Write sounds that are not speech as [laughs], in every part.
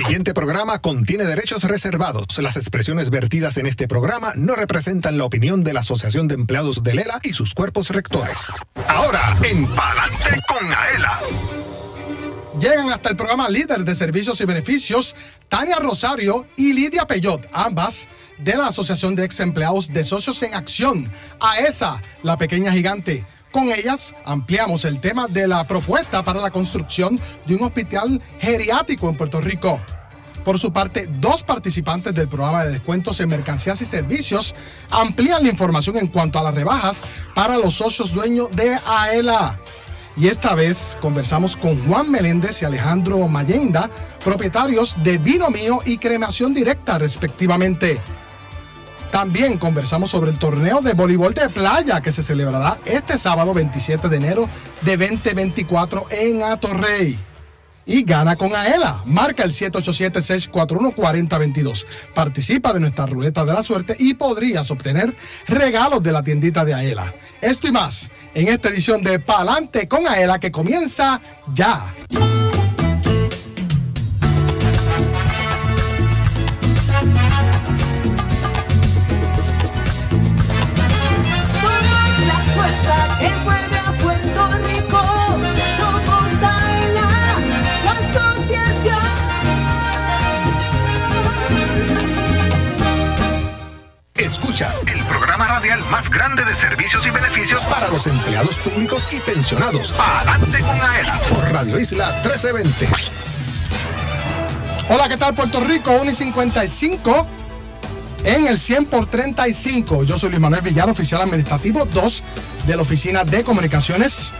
siguiente programa contiene derechos reservados. Las expresiones vertidas en este programa no representan la opinión de la Asociación de Empleados de Lela y sus cuerpos rectores. Ahora, en Palante con Aela. Llegan hasta el programa líder de servicios y beneficios, Tania Rosario y Lidia Peyot, ambas de la Asociación de Ex Empleados de Socios en Acción, a esa, la pequeña gigante. Con ellas ampliamos el tema de la propuesta para la construcción de un hospital geriátrico en Puerto Rico. Por su parte, dos participantes del programa de descuentos en mercancías y servicios amplían la información en cuanto a las rebajas para los socios dueños de AELA. Y esta vez conversamos con Juan Meléndez y Alejandro Mayenda, propietarios de Vino Mío y Cremación Directa respectivamente. También conversamos sobre el torneo de voleibol de playa que se celebrará este sábado 27 de enero de 2024 en Atorrey. Y gana con Aela. Marca el 787-641-4022. Participa de nuestra ruleta de la suerte y podrías obtener regalos de la tiendita de Aela. Esto y más en esta edición de Palante con Aela que comienza ya. El programa radial más grande de servicios y beneficios para los empleados públicos y pensionados. Palante con Aela por Radio Isla 1320. Hola, ¿qué tal Puerto Rico? 1 y 55 en el 100 por 35. Yo soy Luis Manuel Villar, oficial administrativo 2 de la Oficina de Comunicaciones.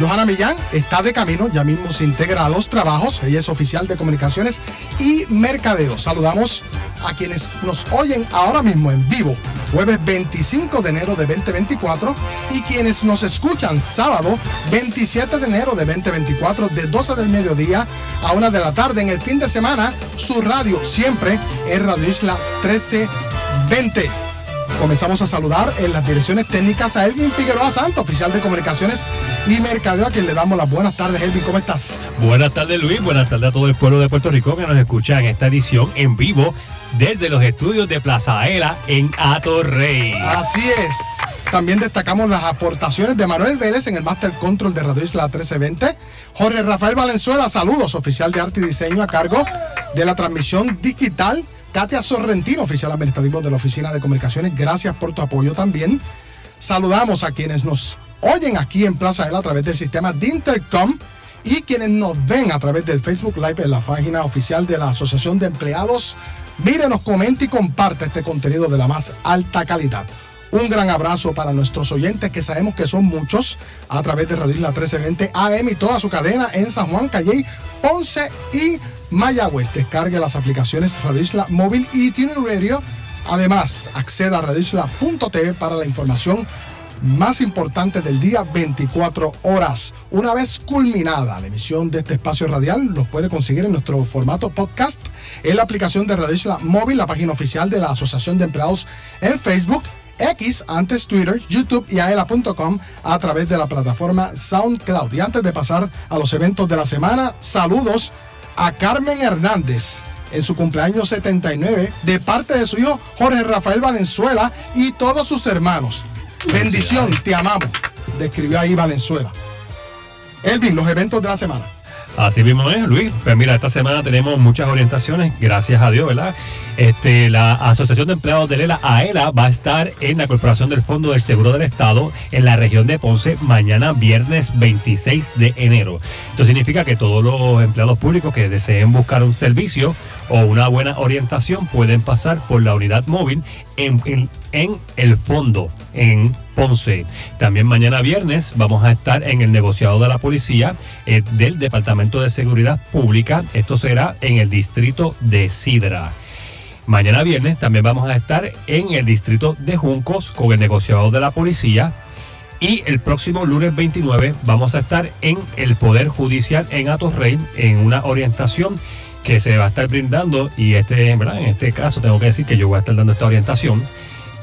Johanna Millán está de camino, ya mismo se integra a los trabajos. Ella es oficial de comunicaciones y mercadeo. Saludamos a quienes nos oyen ahora mismo en vivo, jueves 25 de enero de 2024, y quienes nos escuchan sábado 27 de enero de 2024, de 12 del mediodía a 1 de la tarde. En el fin de semana, su radio siempre es Radio Isla 1320. Comenzamos a saludar en las direcciones técnicas a Elvin Figueroa Santo, oficial de comunicaciones y mercadeo, a quien le damos las buenas tardes. Elvin, ¿cómo estás? Buenas tardes Luis, buenas tardes a todo el pueblo de Puerto Rico que nos escucha en esta edición en vivo desde los estudios de Plaza Aela en Atorrey. Así es. También destacamos las aportaciones de Manuel Vélez en el Master Control de Radio Isla 1320. Jorge Rafael Valenzuela, saludos, oficial de arte y diseño a cargo de la transmisión digital. Katia Sorrentino, oficial administrativo de la Oficina de Comunicaciones, gracias por tu apoyo también. Saludamos a quienes nos oyen aquí en Plaza Aela a través del sistema de Intercom y quienes nos ven a través del Facebook Live en la página oficial de la Asociación de Empleados. Mírenos, comenta y comparte este contenido de la más alta calidad. Un gran abrazo para nuestros oyentes que sabemos que son muchos a través de Radio Isla 1320 AM y toda su cadena en San Juan, Calle, Ponce y Mayagüez. Descargue las aplicaciones Radio Isla Móvil y Tune Radio. Además, acceda a radioisla.tv para la información más importante del día 24 horas. Una vez culminada la emisión de este espacio radial, los puede conseguir en nuestro formato podcast en la aplicación de Radio Isla Móvil, la página oficial de la Asociación de Empleados en Facebook. X, antes Twitter, YouTube y aela.com a través de la plataforma SoundCloud. Y antes de pasar a los eventos de la semana, saludos a Carmen Hernández en su cumpleaños 79 de parte de su hijo Jorge Rafael Valenzuela y todos sus hermanos. Bendición, te amamos. Describió ahí Valenzuela. Elvin, los eventos de la semana. Así mismo es, Luis. Pues mira, esta semana tenemos muchas orientaciones, gracias a Dios, ¿verdad? Este, la Asociación de Empleados de Lela, AELA, va a estar en la Corporación del Fondo del Seguro del Estado en la región de Ponce mañana viernes 26 de enero. Esto significa que todos los empleados públicos que deseen buscar un servicio o una buena orientación pueden pasar por la unidad móvil en, en- el fondo, en Ponce. También mañana viernes vamos a estar en el negociado de la policía eh, del Departamento de Seguridad Pública. Esto será en el distrito de Sidra. Mañana viernes también vamos a estar en el distrito de Juncos con el negociado de la policía. Y el próximo lunes 29 vamos a estar en el Poder Judicial en Atorrey en una orientación que se va a estar brindando y este, ¿verdad? en este caso tengo que decir que yo voy a estar dando esta orientación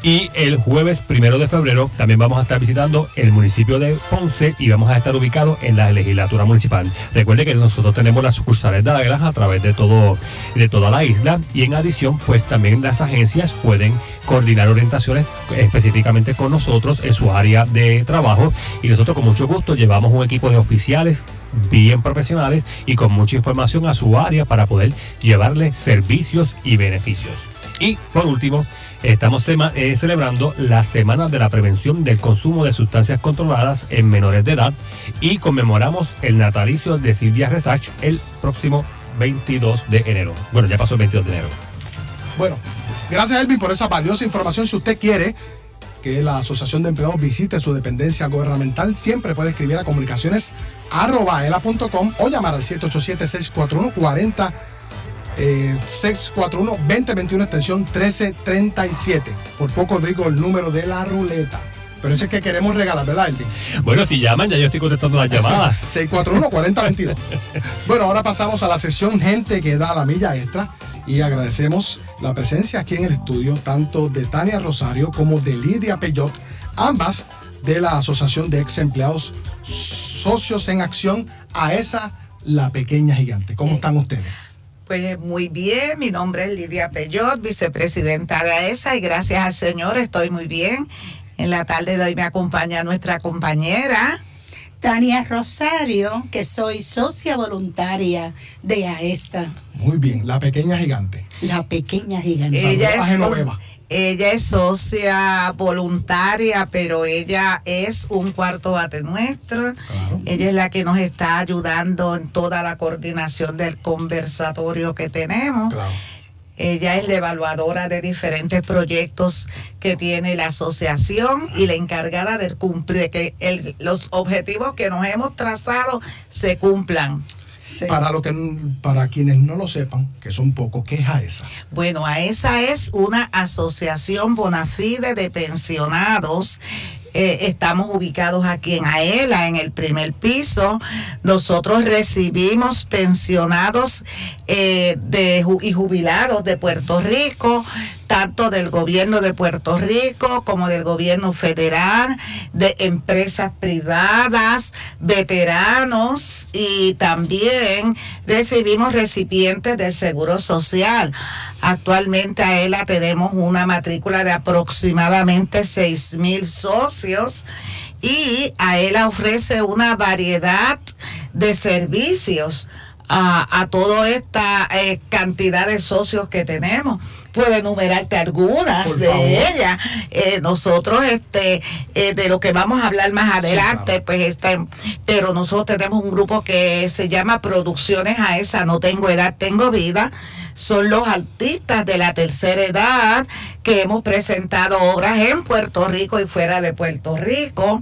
Y el jueves primero de febrero también vamos a estar visitando el municipio de Ponce y vamos a estar ubicados en la legislatura municipal. Recuerde que nosotros tenemos las sucursales de Águilas a través de todo de toda la isla y en adición pues también las agencias pueden coordinar orientaciones específicamente con nosotros en su área de trabajo y nosotros con mucho gusto llevamos un equipo de oficiales bien profesionales y con mucha información a su área para poder llevarle servicios y beneficios. Y por último, estamos eh, celebrando la Semana de la Prevención del Consumo de Sustancias Controladas en Menores de Edad y conmemoramos el natalicio de Silvia Resach el próximo 22 de enero. Bueno, ya pasó el 22 de enero. Bueno, gracias Elvin por esa valiosa información. Si usted quiere que la Asociación de Empleados visite su dependencia gubernamental, siempre puede escribir a comunicaciones arroba ela.com o llamar al 787-641-40 eh, 641-2021 extensión 1337. Por poco digo el número de la ruleta. Pero ese es que queremos regalar, ¿verdad, Elvin? Bueno, si llaman, ya yo estoy contestando las llamadas. [laughs] 641-4022. [laughs] Bueno, ahora pasamos a la sesión Gente que da la milla extra y agradecemos la presencia aquí en el estudio tanto de Tania Rosario como de Lidia Peyot, ambas de la Asociación de Ex Empleados Socios en Acción a esa la pequeña gigante. ¿Cómo están ustedes? Pues muy bien, mi nombre es Lidia Peyot, vicepresidenta de AESA y gracias al Señor estoy muy bien. En la tarde de hoy me acompaña nuestra compañera. Tania Rosario, que soy socia voluntaria de AESA, Muy bien, la pequeña gigante. la pequeña gigante. Saludos Ella a es, Genoveva. Ella es socia voluntaria, pero ella es un cuarto bate nuestro. Claro. Ella es la que nos está ayudando en toda la coordinación del conversatorio que tenemos. Claro. Ella es la evaluadora de diferentes proyectos que tiene la asociación y la encargada de cumplir que el- los objetivos que nos hemos trazado se cumplan. Sí. Para, lo que, para quienes no lo sepan, que son pocos, ¿qué es AESA? Bueno, AESA es una asociación bona fide de pensionados. Eh, estamos ubicados aquí en AELA, en el primer piso. Nosotros recibimos pensionados eh, de, y jubilados de Puerto Rico, tanto del gobierno de Puerto Rico como del gobierno federal, de empresas privadas, veteranos y también recibimos recipientes del Seguro Social. Actualmente a ELA tenemos una matrícula de aproximadamente 6 mil socios y a ELA ofrece una variedad de servicios a, a toda esta eh, cantidad de socios que tenemos. Puedo enumerarte algunas Por de favor. ellas. Eh, nosotros, este, eh, de lo que vamos a hablar más adelante, claro. pues este, pero nosotros tenemos un grupo que se llama Producciones a esa, no tengo edad, tengo vida. Son los artistas de la tercera edad que hemos presentado obras en Puerto Rico y fuera de Puerto Rico.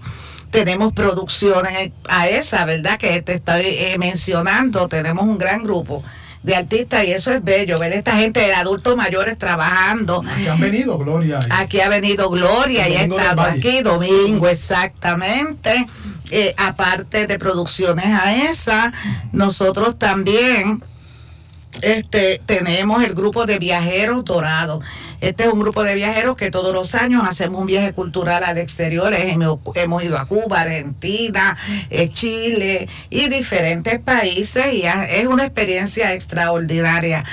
Tenemos producciones a esa, ¿verdad? Que te estoy eh, mencionando. Tenemos un gran grupo de artistas y eso es bello, ver esta gente de adultos mayores trabajando. Que han venido, Gloria. Aquí ha venido Gloria y ha estado aquí, domingo exactamente. Eh, aparte de producciones a esa, nosotros también este, tenemos el grupo de viajeros dorados. Este es un grupo de viajeros que todos los años hacemos un viaje cultural al exterior. Hemos, hemos ido a Cuba, Argentina, Chile y diferentes países y es una experiencia extraordinaria.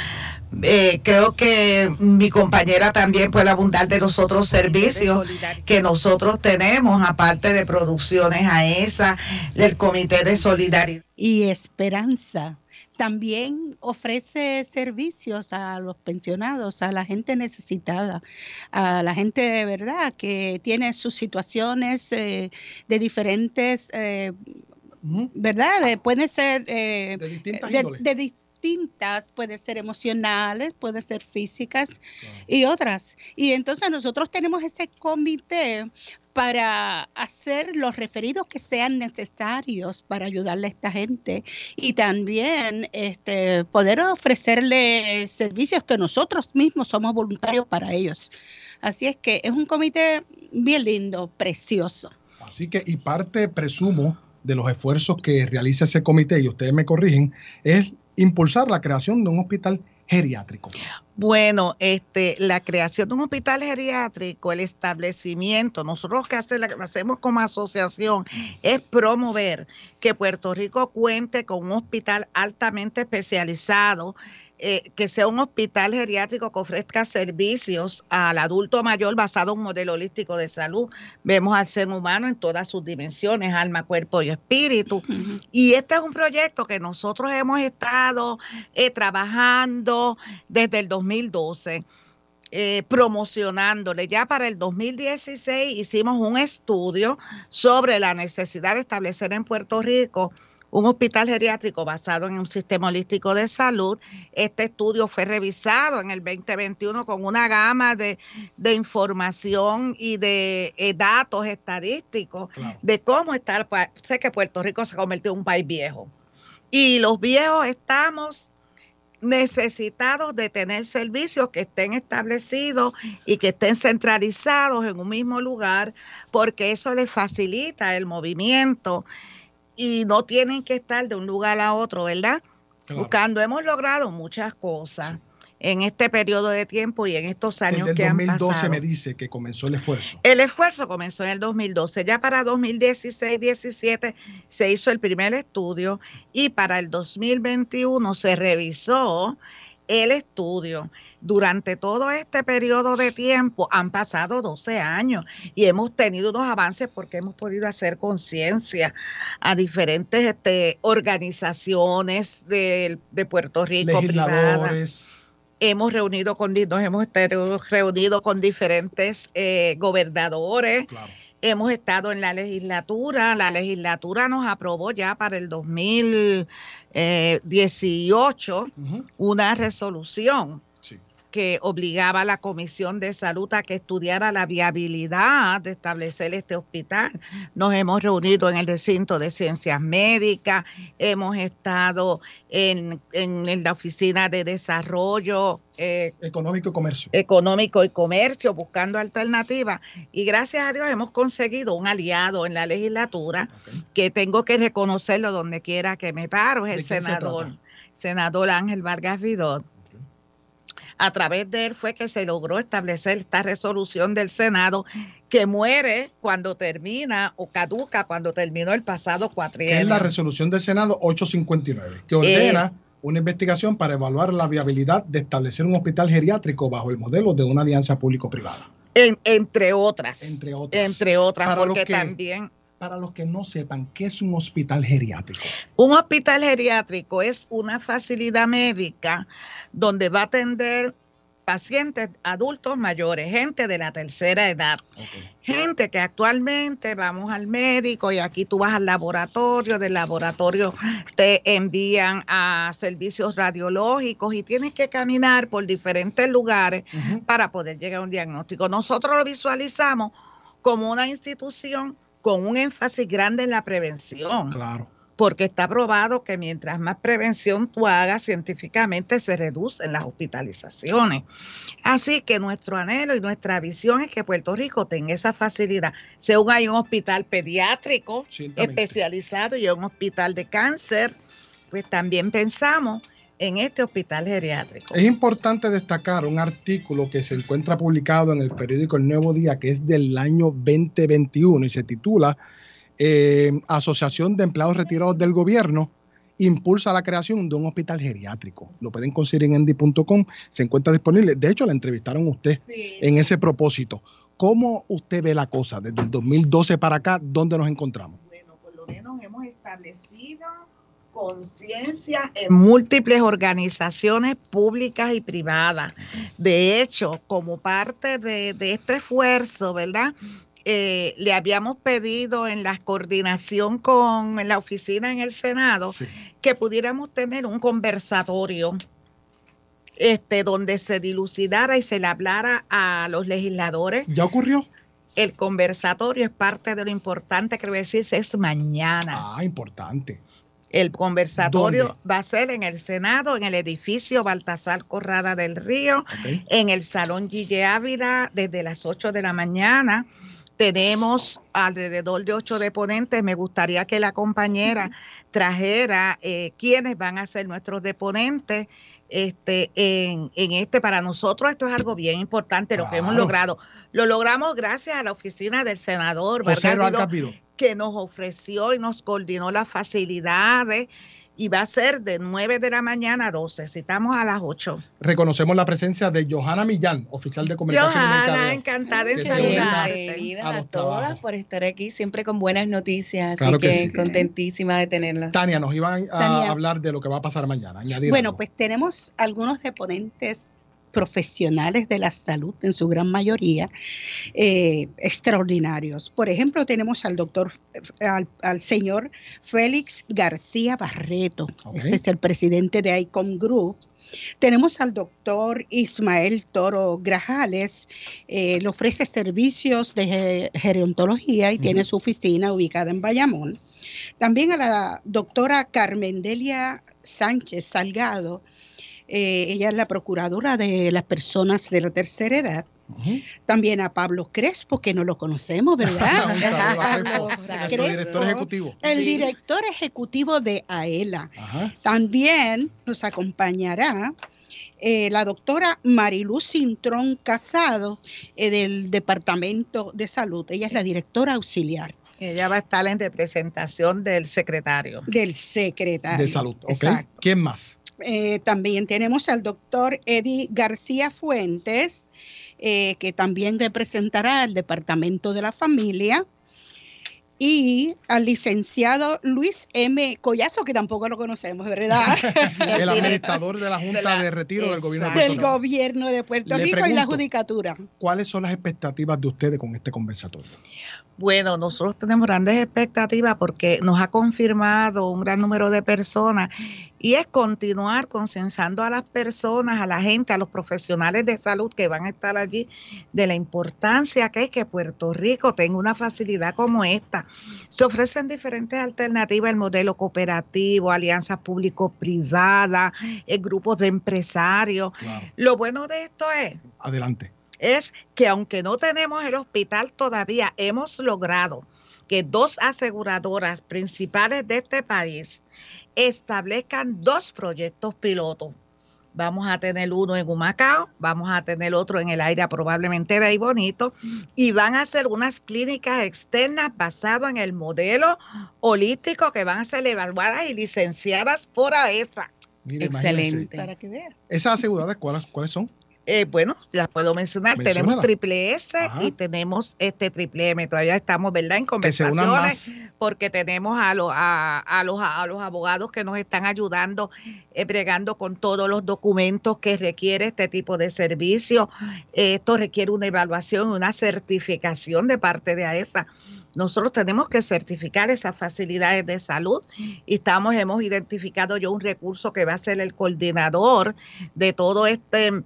Eh, creo que mi compañera también puede abundar de los otros servicios que nosotros tenemos, aparte de producciones a esa, del Comité de Solidaridad. y Esperanza. También ofrece servicios a los pensionados, a la gente necesitada, a la gente de verdad que tiene sus situaciones eh, de diferentes, eh. ¿verdad? De- pueden ser eh, De distintas de, de distintas, puede ser emocionales, puede ser físicas y otras. Y entonces nosotros tenemos ese comité para hacer los referidos que sean necesarios para ayudarle a esta gente y también este, poder ofrecerle servicios que nosotros mismos somos voluntarios para ellos. Así es que es un comité bien lindo, precioso. Así que, y parte, presumo, de los esfuerzos que realiza ese comité, y ustedes me corrigen, es impulsar la creación de un hospital geriátrico? Bueno, este, la creación de un hospital geriátrico, el establecimiento, nosotros que hace- hacemos como asociación es promover que Puerto Rico cuente con un hospital altamente especializado, eh, que sea un hospital geriátrico que ofrezca servicios al adulto mayor basado en un modelo holístico de salud. Vemos al ser humano en todas sus dimensiones, alma, cuerpo y espíritu. Y este es un proyecto que nosotros hemos estado eh, trabajando desde el 2012, eh, promocionándole. Ya para el 2016 hicimos un estudio sobre la necesidad de establecer en Puerto Rico un hospital geriátrico basado en un sistema holístico de salud. Este estudio fue revisado en el 2021 con una gama de, de información y de eh, datos estadísticos Claro. de cómo estar. Sé que Puerto Rico se convirtió en un país viejo. Y los viejos estamos necesitados de tener servicios que estén establecidos y que estén centralizados en un mismo lugar, porque eso les facilita el movimiento y no tienen que estar de un lugar a otro, ¿verdad? Claro. Buscando, hemos logrado muchas cosas en este periodo de tiempo y en estos años Desde el que han 2012 pasado. me dice que comenzó el esfuerzo. El esfuerzo comenzó en el 2012, ya para 2016-17 se hizo el primer estudio y para el 2021 se revisó el estudio. Durante todo este periodo de tiempo han pasado 12 años y hemos tenido unos avances porque hemos podido hacer conciencia a diferentes este, organizaciones de, de Puerto Rico privadas hemos reunido con nos hemos estado reunido con diferentes eh, gobernadores Claro. Hemos estado en la legislatura la legislatura nos aprobó ya para el 2018 Ujú. una resolución. Que obligaba a la Comisión de Salud a que estudiara la viabilidad de establecer este hospital. Nos hemos reunido en el recinto de ciencias médicas, hemos estado en, en la oficina de desarrollo eh, Económico y comercio. económico y comercio buscando alternativas y gracias a Dios hemos conseguido un aliado en la legislatura que tengo que reconocerlo donde quiera que me paro, es ¿De el se senador, senador Ángel Vargas Vidot. A través de él fue que se logró establecer esta resolución del Senado que muere cuando termina o caduca cuando terminó el pasado Que es cuatrienio. la resolución del Senado 859, que ordena una investigación para evaluar la viabilidad de establecer un hospital geriátrico bajo el modelo de una alianza público-privada. En- entre otras. Entre otras. Entre otras, Para porque que- también Para los que no sepan, ¿qué es un hospital geriátrico? Un hospital geriátrico es una facilidad médica donde va a atender pacientes adultos mayores, gente de la tercera edad, gente que actualmente vamos al médico y aquí tú vas al laboratorio, del laboratorio te envían a servicios radiológicos y tienes que caminar por diferentes lugares para poder llegar a un diagnóstico. Nosotros lo visualizamos como una institución con un énfasis grande en la prevención Claro. porque está probado que mientras más prevención tú hagas científicamente se reducen las hospitalizaciones. Así que nuestro anhelo y nuestra visión es que Puerto Rico tenga esa facilidad. Según hay un hospital pediátrico especializado y un hospital de cáncer, pues también pensamos en este hospital geriátrico. Es importante destacar un artículo que se encuentra publicado en el periódico El Nuevo Día, que es del año 2021 y se titula eh, Asociación de Empleados Retirados del Gobierno impulsa la creación de un hospital geriátrico. Lo pueden conseguir en endy.com, se encuentra disponible. De hecho, la entrevistaron usted Sí. en ese propósito. ¿Cómo usted ve la cosa desde el 2012 para acá? ¿Dónde nos encontramos? Bueno, por lo menos hemos establecido conciencia en múltiples organizaciones públicas y privadas. De hecho, como parte de, de este esfuerzo, ¿verdad? Eh, le habíamos pedido en la coordinación con la oficina en el Senado Sí. que pudiéramos tener un conversatorio este, donde se dilucidara y se le hablara a los legisladores ¿Ya ocurrió? el conversatorio es parte de lo importante que voy a decir, es mañana. Ah, importante. El conversatorio ¿Dónde? va a ser en el Senado, en el edificio Baltasar Corrada del Río, en el Salón Gille Ávila, desde las 8 de la mañana. Tenemos alrededor de ocho deponentes. Me gustaría que la compañera trajera eh, quiénes van a ser nuestros deponentes. Este, en, en este, para nosotros esto es algo bien importante, lo que hemos logrado. Lo logramos gracias a la oficina del senador José Vargas. Que nos ofreció y nos coordinó las facilidades y va a ser de 9 de la mañana a 12. Citamos a las 8. Reconocemos la presencia de Johanna Millán, oficial de comunicación Johanna, encantada en saludarte. Bienvenidas a a, todas trabajos. por estar aquí, siempre con buenas noticias, así Claro que que, sí. contentísima de tenerlos. Tania, nos iban a Tania. hablar de lo que va a pasar mañana. añadir Bueno, algo. pues tenemos algunos deponentes profesionales de la salud, en su gran mayoría, eh, extraordinarios. Por ejemplo, tenemos al doctor, al, al señor Félix García Barreto, Ok. este es el presidente de ICOM Group. Tenemos al doctor Ismael Toro Grajales, eh, le ofrece servicios de ge- gerontología y tiene Ujú. su oficina ubicada en Bayamón. También a la doctora Carmen Delia Sánchez Salgado, eh, ella es la procuradora de las personas de la tercera edad. También a Pablo Crespo, que no lo conocemos, ¿verdad? [laughs] Pablo Crespo, nuestro Crespo, director ejecutivo. el Sí. director ejecutivo de AELA. Ajá. También nos acompañará eh, la doctora Mariluz Cintrón Casado eh, del Departamento de Salud. Ella es la directora auxiliar Ella va a estar en representación del secretario. del secretario. De salud. ¿Quién más? Eh, también tenemos al doctor Eddie García Fuentes, eh, que también representará al Departamento de la Familia, y al licenciado Luis M. Collazo, que tampoco lo conocemos, ¿verdad? [laughs] El [laughs] administrador de la Junta de la- de Retiro del Gobierno de del Puerto Rico. gobierno de Puerto Le Rico y la judicatura. ¿Cuáles son las expectativas de ustedes con este conversatorio? Bueno, nosotros tenemos grandes expectativas porque nos ha confirmado un gran número de personas y es continuar concienciando a las personas, a la gente, a los profesionales de salud que van a estar allí de la importancia que es que Puerto Rico tenga una facilidad como esta. Se ofrecen diferentes alternativas, el modelo cooperativo, alianzas público-privadas, eh, grupos de empresarios. Lo bueno de esto es Adelante. es que aunque no tenemos el hospital todavía, hemos logrado que dos aseguradoras principales de este país establezcan dos proyectos pilotos. Vamos a tener uno en Humacao, vamos a tener otro en el aire probablemente de ahí bonito, y van a hacer unas clínicas externas basadas en el modelo holístico que van a ser evaluadas y licenciadas por AESA. Mire. Excelente. Para que veas. ¿Esas aseguradoras cuáles, cuáles son? Eh, bueno, las puedo mencionar. Tenemos triple S Ajá. y tenemos este triple M. Todavía estamos, ¿verdad? En conversaciones porque tenemos a los, a, a los, a los abogados que nos están ayudando, eh, bregando con todos los documentos que requiere este tipo de servicio. Eh, esto requiere una evaluación, una certificación de parte de AESA. Nosotros tenemos que certificar esas facilidades de salud y estamos, hemos identificado yo un recurso que va a ser el coordinador de todo este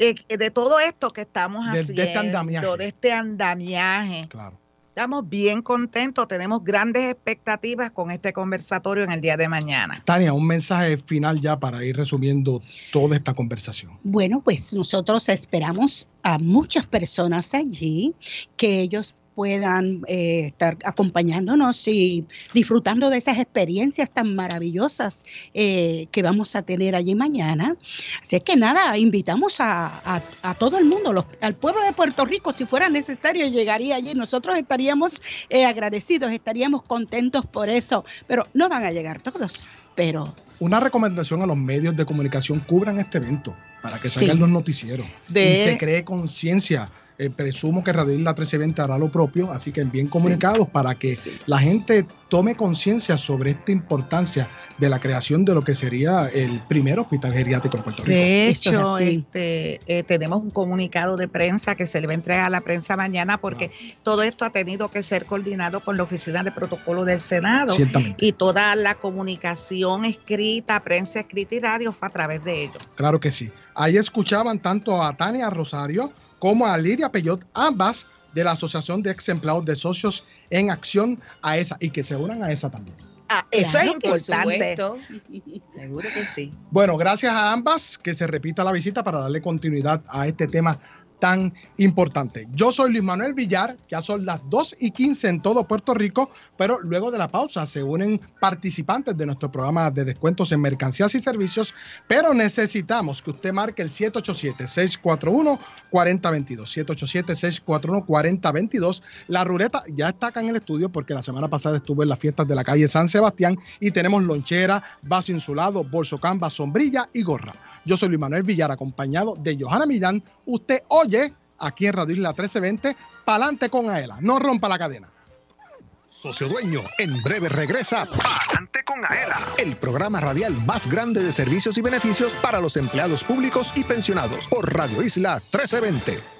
eh, de todo esto que estamos De- de haciendo, este andamiaje. de este andamiaje. Claro. Estamos bien contentos, tenemos grandes expectativas con este conversatorio en el día de mañana. Tania, un mensaje final ya para ir resumiendo toda esta conversación. Bueno, pues nosotros esperamos a muchas personas allí que ellos puedan eh, estar acompañándonos y disfrutando de esas experiencias tan maravillosas eh, que vamos a tener allí mañana. Así que nada, invitamos a, a- a todo el mundo, los- al pueblo de Puerto Rico, si fuera necesario, llegaría allí. Nosotros estaríamos eh, agradecidos, estaríamos contentos por eso, pero no van a llegar todos. Pero Una recomendación a los medios de comunicación, cubran este evento para que Sí. salgan los noticieros De- y se cree conciencia. Eh, presumo que Radio Isla 1320 hará lo propio, así que bien comunicados para que Sí. la gente tome conciencia sobre esta importancia de la creación de lo que sería el primer hospital geriátrico en Puerto Rico. De es hecho, este, eh, tenemos un comunicado de prensa que se le va a entregar a la prensa mañana porque todo esto ha tenido que ser coordinado con la Oficina de Protocolo del Senado. Ciertamente. Y toda la comunicación escrita, prensa escrita y radio fue a través de ellos. Claro que sí. Ahí escuchaban tanto a Tania Rosario como a Lidia Peyot, ambas de la Asociación de Ex Empleados de Socios en Acción a esa y que se unan a esa también. Ah, eso Claro, es Por importante. [laughs] Seguro que sí. Bueno, gracias a ambas, que se repita la visita para darle continuidad a este tema tan importante. Yo soy Luis Manuel Villar, ya son las 2 y 15 en todo Puerto Rico, pero luego de la pausa se unen participantes de nuestro programa de descuentos en mercancías y servicios, pero necesitamos que usted marque el 787-641-4022. 787-641-4022. La ruleta ya está acá en el estudio porque la semana pasada estuve en las fiestas de la calle San Sebastián y tenemos lonchera, vaso insulado, bolso camba, sombrilla y gorra. Yo soy Luis Manuel Villar, acompañado de Johanna Millán. Usted aquí en Radio Isla 1320, pa'lante con Aela. No rompa la cadena. Socio Dueño, en breve regresa Pa'lante con Aela, el programa radial más grande de servicios y beneficios para los empleados públicos y pensionados por Radio Isla 1320.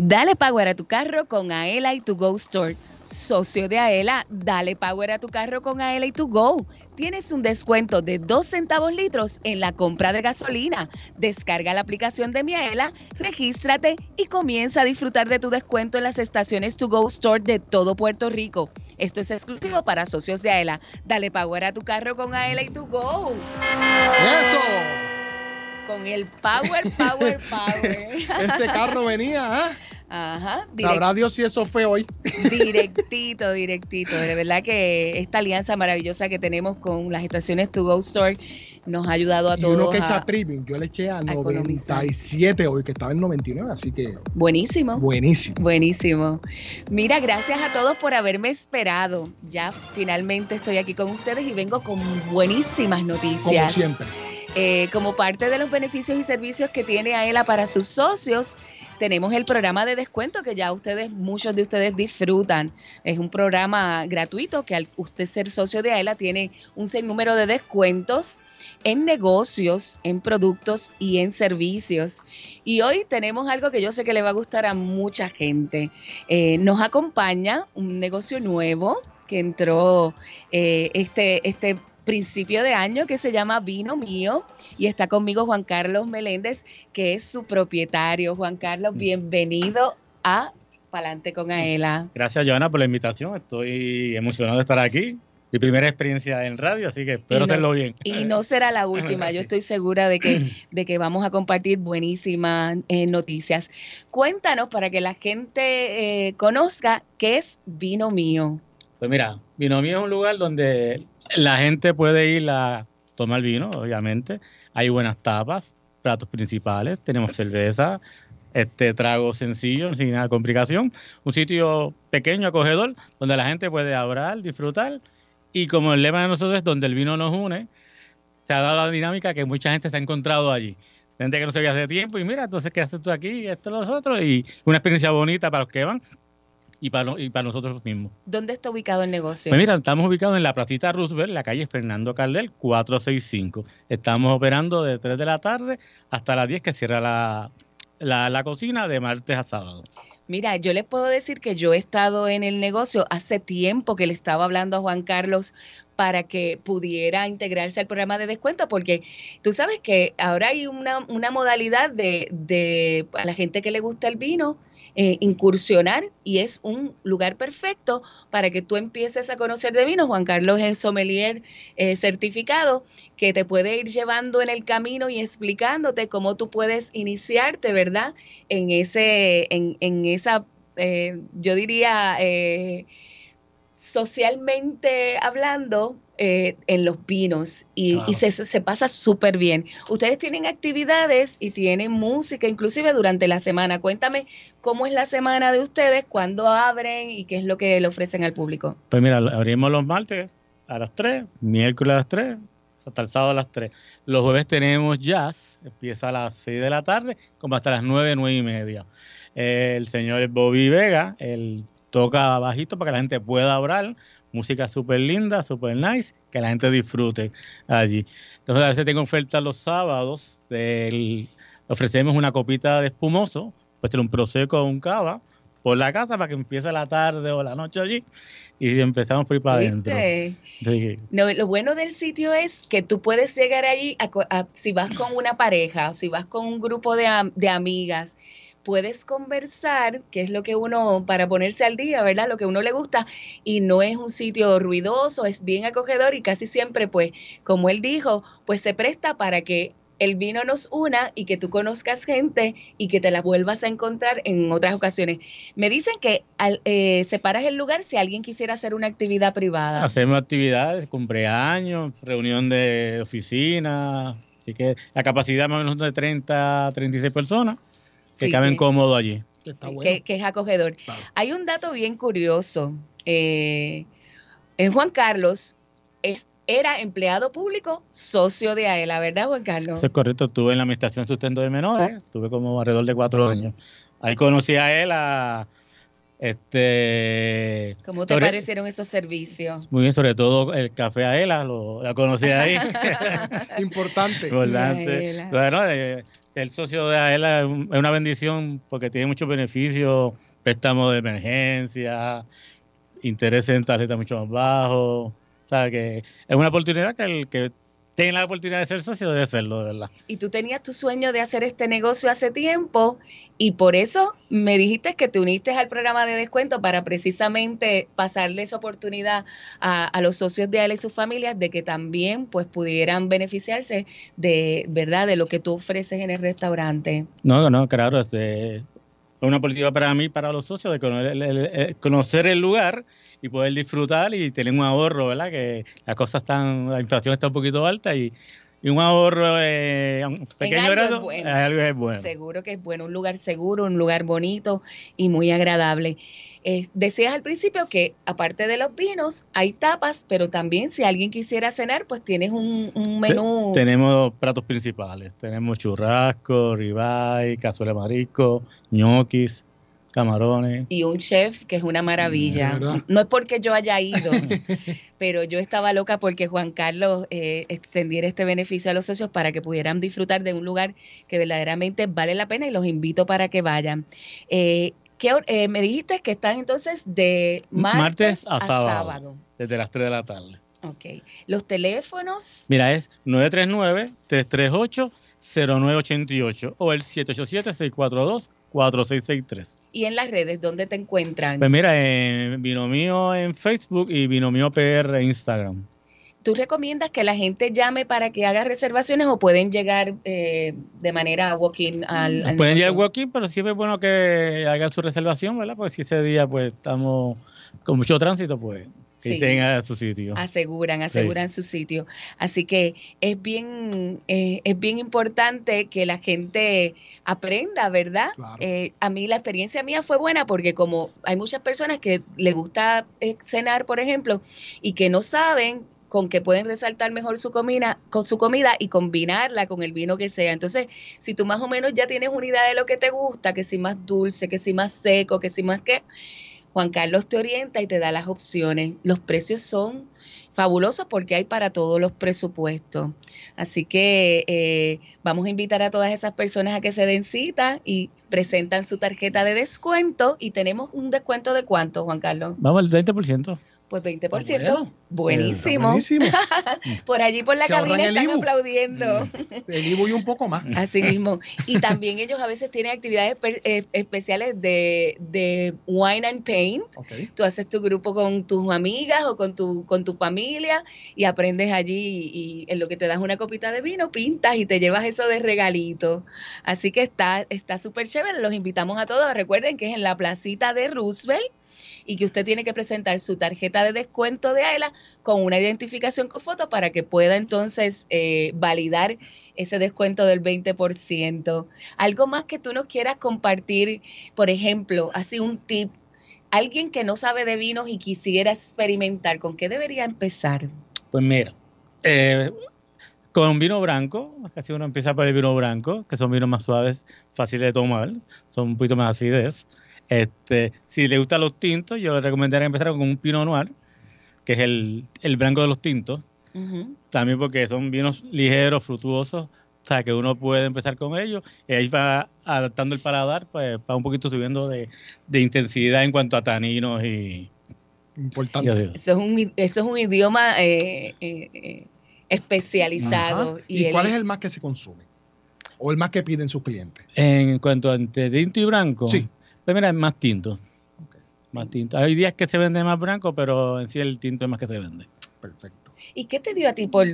Dale power a tu carro con Aela y tu Go Store. Socio de Aela, dale power a tu carro con Aela y tu Go. Tienes un descuento de 2 centavos litros en la compra de gasolina. Descarga la aplicación de Miaela, regístrate y comienza a disfrutar de tu descuento en las estaciones To Go Store de todo Puerto Rico. Esto es exclusivo para socios de Aela. Dale power a tu carro con Aela y tu Go. ¡Eso! Con el power, power, [laughs] power. Ese carro venía, ¿ah? Ajá. Sabrá Dios si eso fue hoy. Directito, directito. De verdad que esta alianza maravillosa que tenemos con las estaciones To Go Store nos ha ayudado a Y todos. uno que a- echa tripping, yo le eché a economizar. 97 hoy, que estaba en 99, así que Buenísimo. buenísimo. Buenísimo. Mira, gracias a todos por haberme esperado. Ya finalmente estoy aquí con ustedes y vengo con buenísimas Como noticias. siempre. Eh, como parte de los beneficios y servicios que tiene AELA para sus socios, tenemos el programa de descuento que ya ustedes, muchos de ustedes disfrutan. Es un programa gratuito que al usted ser socio de AELA tiene un sinnúmero de descuentos en negocios, en productos y en servicios. Y hoy tenemos algo que yo sé que le va a gustar a mucha gente. Eh, nos acompaña un negocio nuevo que entró eh, este, este principio de año que se llama Vino Mío y está conmigo Juan Carlos Meléndez, que es su propietario. Juan Carlos, bienvenido a Palante con Aela. Gracias, Joana, por la invitación. Estoy emocionado de estar aquí. mi primera experiencia en radio, así que espero no- hacerlo bien. Y no será la última. [laughs] Yo estoy segura de que, de que vamos a compartir buenísimas eh, noticias. Cuéntanos para que la gente eh, conozca qué es Vino Mío. Pues mira, Vino Mío es un lugar donde la gente puede ir a tomar vino, obviamente. Hay buenas tapas, platos principales, tenemos cerveza, este trago sencillo, sin nada complicación. Un sitio pequeño, acogedor, donde la gente puede hablar, disfrutar. Y como el lema de nosotros es donde el vino nos une, se ha dado la dinámica que mucha gente se ha encontrado allí. Gente que no se veía hace tiempo y mira, entonces, ¿qué haces tú aquí? Esto, los otros. Y una experiencia bonita para los que van y para, y para nosotros mismos. ¿Dónde está ubicado el negocio? Pues mira, estamos ubicados en la Placita Roosevelt, la calle Fernando Caldel, 465. Estamos operando de 3 de la tarde hasta las 10 que cierra la, la, la cocina de martes a sábado. Mira, yo les puedo decir que yo he estado en el negocio hace tiempo que le estaba hablando a Juan Carlos para que pudiera integrarse al programa de descuento, porque tú sabes que ahora hay una, una modalidad de, de a la gente que le gusta el vino, eh, incursionar y es un lugar perfecto para que tú empieces a conocer de vino. Juan Carlos es sommelier eh, certificado que te puede ir llevando en el camino y explicándote cómo tú puedes iniciarte, ¿verdad? En ese, en, en esa, eh, yo diría, socialmente hablando, eh, en los vinos y, se, se pasa súper bien. Ustedes tienen actividades y tienen música, inclusive durante la semana. Cuéntame cómo es la semana de ustedes, cuándo abren y qué es lo que le ofrecen al público. Pues mira, abrimos los martes a las 3, miércoles a las 3, hasta el sábado a las 3. Los jueves tenemos jazz, empieza a las 6 de la tarde, como hasta las 9, 9 y media. El señor Bobby Vega, él toca bajito para que la gente pueda orar, música súper linda, súper nice, que la gente disfrute allí. Entonces a veces tengo ofertas los sábados, del- ofrecemos una copita de espumoso, pues un prosecco o un cava, por la casa para que empiece la tarde o la noche allí y empezamos por ir para adentro. No, lo bueno del sitio es que tú puedes llegar allí, a a- si vas con una pareja o si vas con un grupo de amigas, puedes conversar, que es lo que uno, para ponerse al día, ¿verdad? Lo que uno le gusta, y no es un sitio ruidoso, es bien acogedor y casi siempre, pues, como él dijo, pues se presta para que el vino nos una y que tú conozcas gente y que te la vuelvas a encontrar en otras ocasiones. Me dicen que al- eh, separas el lugar si alguien quisiera hacer una actividad privada. Hacemos actividades, cumpleaños, reunión de oficina, así que la capacidad más o menos de 30, 36 personas que Sí, caben que- cómodos allí. que, que es acogedor. Hay un dato bien curioso. eh, en Juan Carlos es, era empleado público, socio de AELA, ¿verdad, Juan Carlos? Eso es correcto, estuve en la Administración Sustento de Menores, estuve como alrededor de cuatro años. Ahí conocí a él, a este... ¿Cómo te sobre- parecieron esos servicios? Muy bien, sobre todo el café Aela, lo, la conocí ahí. [laughs] Importante. Importante. Bueno, eh, ser socio de Aela es un- es una bendición porque tiene muchos beneficios, préstamos de emergencia, intereses en tarjeta mucho más bajos. O sea, que es una oportunidad que el que tenga la oportunidad de ser socio debe serlo, de verdad. Y tú tenías tu sueño de hacer este negocio hace tiempo y por eso me dijiste que te uniste al programa de descuento para precisamente pasarle esa oportunidad a, a los socios de AELA y sus familias de que también pues pudieran beneficiarse de verdad de lo que tú ofreces en el restaurante. No, no, claro, este, es una oportunidad para mí, para los socios, de conocer el, el- el- conocer el lugar y poder disfrutar y tener un ahorro, ¿verdad? Que las cosas están, la inflación está un poquito alta y, y un ahorro eh, En pequeño es grado bueno. es algo es bueno. Seguro que es bueno, un lugar seguro, un lugar bonito y muy agradable. Eh, decías al principio que aparte de los vinos hay tapas, pero también si alguien quisiera cenar, pues tienes un, un Te- menú. tenemos platos principales, tenemos churrasco, ribeye, cazuela de marisco, ñoquis, camarones. y un chef que es una maravilla. ¿Verdad? No es porque yo haya ido, [laughs] pero yo estaba loca porque Juan Carlos eh, extendiera este beneficio a los socios para que pudieran disfrutar de un lugar que verdaderamente vale la pena y los invito para que vayan. Eh, ¿qué eh, me dijiste que están entonces de martes, a, sábado, desde las 3 de la tarde. Ok. Los teléfonos. Mira, es 939-338-0988 o el 4663. Y en las redes, ¿dónde te encuentran? Pues mira, en Binomío en Facebook y Binomío PR en Instagram. ¿Tú recomiendas que la gente llame para que haga reservaciones o pueden llegar eh, de manera walk-in al, al Pueden negocio? llegar aquí, pero siempre es bueno que hagan su reservación, ¿verdad? Porque si ese día pues estamos con mucho tránsito, pues que Sí. tengan su sitio. Aseguran, aseguran su sitio. Así que es bien, eh, es bien importante que la gente aprenda, ¿verdad? Eh, a mí la experiencia mía fue buena porque como hay muchas personas que le gusta eh, cenar, por ejemplo, y que no saben con que pueden resaltar mejor su comida, con su comida y combinarla con el vino que sea. Entonces, si tú más o menos ya tienes una idea de lo que te gusta, que si más dulce, que si más seco, que si más qué, Juan Carlos te orienta y te da las opciones. Los precios son fabulosos porque hay para todos los presupuestos. Así que eh, vamos a invitar a todas esas personas a que se den cita y presentan su tarjeta de descuento y tenemos un descuento de cuánto, Juan Carlos? Vamos al 20%. Pues 20%. bueno. Buenísimo. Está buenísimo. [laughs] Por allí por la Se cabina están IBU. aplaudiendo. El Ibu y un poco más. Así mismo. Y también ellos a veces tienen actividades eh, especiales de, de wine and paint. Tú haces tu grupo con tus amigas o con tu, con tu familia y aprendes allí y en lo que te das una copita de vino, pintas y te llevas eso de regalito. Así que está está súper chévere. Los invitamos a todos. Recuerden que es en la placita de Roosevelt y que usted tiene que presentar su tarjeta de descuento de AELA con una identificación con foto para que pueda entonces eh, validar ese descuento del 20%. Algo más que tú nos quieras compartir, por ejemplo, así un tip. Alguien que no sabe de vinos y quisiera experimentar, ¿con qué debería empezar? Pues mira, eh, con vino blanco, casi uno empieza por el vino blanco, que son vinos más suaves, fáciles de tomar, son un poquito más acidez. Este, si le gustan los tintos, yo le recomendaría empezar con un Pinot Noir, que es el, el blanco de los tintos, también porque son vinos ligeros, frutuosos, o sea, que uno puede empezar con ellos y ahí va adaptando el paladar, pues va un poquito subiendo de, de intensidad en cuanto a taninos y... Importante. Eso es un, eso es un idioma eh, eh, eh, especializado. Ajá. ¿Y, el- cuál es el más que se consume? ¿O el más que piden sus clientes? En cuanto a entre tinto y blanco, Sí. Pues mira, es más tinto. Más tinto. Hay días que se vende más blanco, pero en sí el tinto es más que se vende. Perfecto. ¿Y qué te dio a ti por,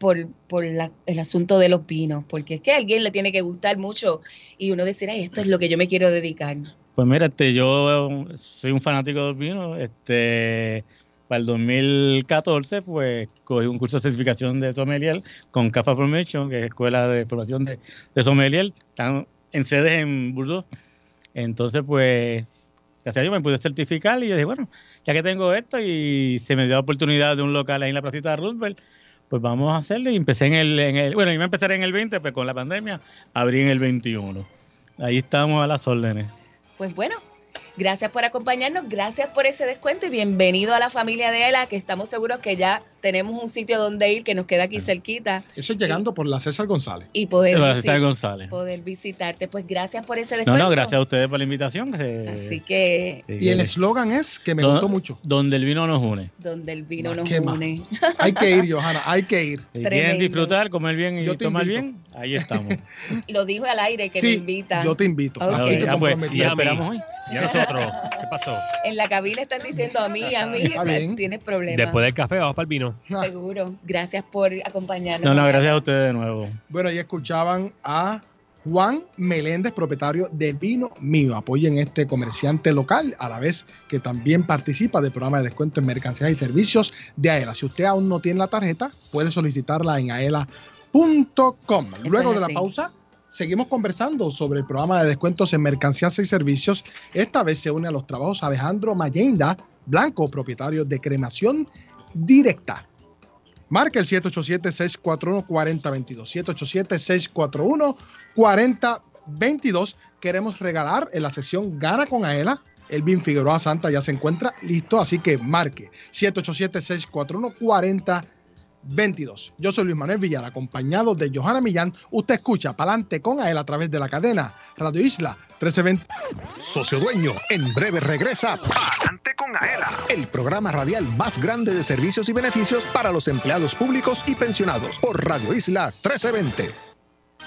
por, por la- el asunto de los vinos? Porque es que a alguien le tiene que gustar mucho y uno decir, ay, esto es lo que yo me quiero dedicar. Pues mira, este, yo soy un fanático del vino. Este, para el 2014, pues cogí un curso de certificación de sommelier con CAFA Formation, que es Escuela de Formación de, de Sommelier. Están en sedes en Burdeos. Entonces, pues, gracias a Dios me pude certificar y yo dije, bueno, ya que tengo esto y se me dio la oportunidad de un local ahí en la placita de Roosevelt, pues vamos a hacerlo. Y empecé en el, en el bueno, iba a empezar en el 20, pero con la pandemia abrí en el 21. Ahí estamos a las órdenes. Pues bueno, gracias por acompañarnos, gracias por ese descuento y bienvenido a la familia de ELA, que estamos seguros que ya tenemos un sitio donde ir que nos queda aquí cerquita Eso es llegando por la César González. y poder, César González. poder visitarte. Pues gracias por ese No, descuento. no, gracias a ustedes por la invitación. Así que sí, Y el eslogan es que me Don- gustó mucho. Donde el vino nos une. donde el vino nos une. [laughs] Hay que ir, Johanna, hay que ir. Si quieren disfrutar, comer bien y Yo tomar invito. bien, ahí estamos. [laughs] Lo dijo al aire que Sí, me invita. yo te invito. Ok. Aquí te Ah, pues, comprometí. ya esperamos hoy. [laughs] ¿Y a nosotros? ¿Qué pasó? En la cabina están diciendo a mí, a mí, bien. tienes problemas. Después del café vamos para el vino. [laughs] Seguro. Gracias por acompañarnos. No, no, gracias a ustedes de nuevo. Bueno, ahí escuchaban a Juan Meléndez, propietario de Vino Mío. Apoyen este comerciante local, a la vez que también participa del programa de descuento en mercancías y servicios de AELA. Si usted aún no tiene la tarjeta, puede solicitarla en aela.com. Luego de la pausa, seguimos conversando sobre el programa de descuentos en mercancías y servicios. Esta vez se une a los trabajos Alejandro Mayenda Blanco, propietario de Cremación Directa. Marca el 787-641-4022. 787-641-4022. Queremos regalar en la sesión Gana con Aela. Elvin Figueroa Santa ya se encuentra listo, así que marque 787-641-4022. Yo soy Luis Manuel Villar, acompañado de Johanna Millán. Usted escucha Palante con Aela a través de la cadena Radio Isla 1320. Socio Dueño, en breve regresa Adelante con Aela, el programa radial más grande de servicios y beneficios para los empleados públicos y pensionados por Radio Isla 1320.